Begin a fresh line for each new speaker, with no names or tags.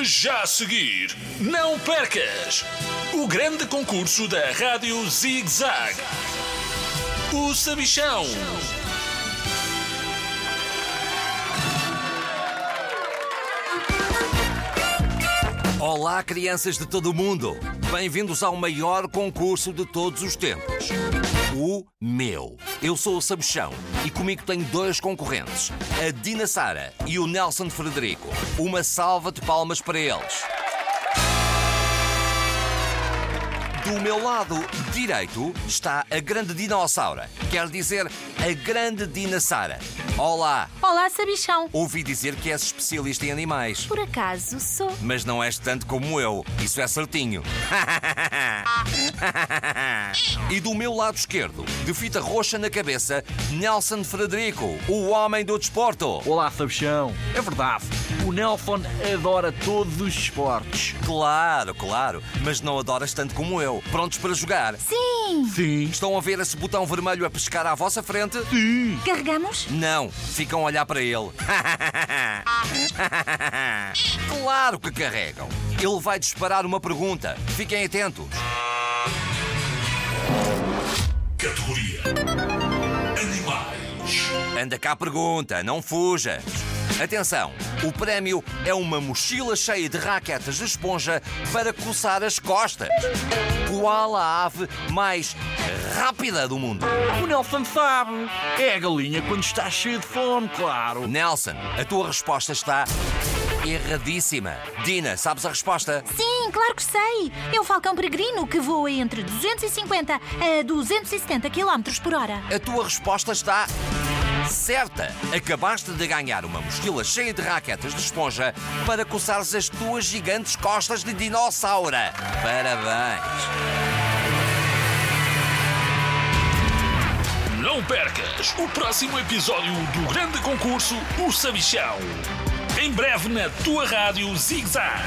Já a seguir, não percas o grande concurso da Rádio Zig Zag. O Sabichão.
Olá, crianças de todo o mundo! Bem-vindos ao maior concurso de todos os tempos. O meu. Eu sou o Sabichão e comigo tenho dois concorrentes, a Dina Sara e o Nelson Frederico. Uma salva de palmas para eles. Do meu lado direito está a grande dinossauro, quer dizer, a grande Dina Sara. Olá!
Olá, Sabichão.
Ouvi dizer que és especialista em animais.
Por acaso sou.
Mas não és tanto como eu, isso é certinho. e do meu lado esquerdo, de fita roxa na cabeça, Nelson Frederico, o homem do desporto.
Olá, Sabichão. É verdade, o Nelson adora todos os esportes.
Claro, claro, mas não adoras tanto como eu. Prontos para jogar?
Sim.
Sim.
Estão a ver esse botão vermelho a pescar à vossa frente?
Sim.
Carregamos?
Não, ficam a olhar para ele. claro que carregam. Ele vai disparar uma pergunta. Fiquem atentos.
Categoria Animais.
Anda cá a pergunta, não fujas. Atenção, o prémio é uma mochila cheia de raquetas de esponja para coçar as costas. Qual a ave mais rápida do mundo?
O Nelson sabe. É a galinha quando está cheia de fome, claro.
Nelson, a tua resposta está erradíssima. Dina, sabes a resposta?
Sim, claro que sei. É o falcão peregrino que voa entre 250 a 270 km por hora.
A tua resposta está certa. Acabaste de ganhar uma mochila cheia de raquetas de esponja para coçares as tuas gigantes costas de dinossauro. Parabéns.
Não percas o próximo episódio do grande concurso O Sabichão. Em breve na tua rádio Zig Zag.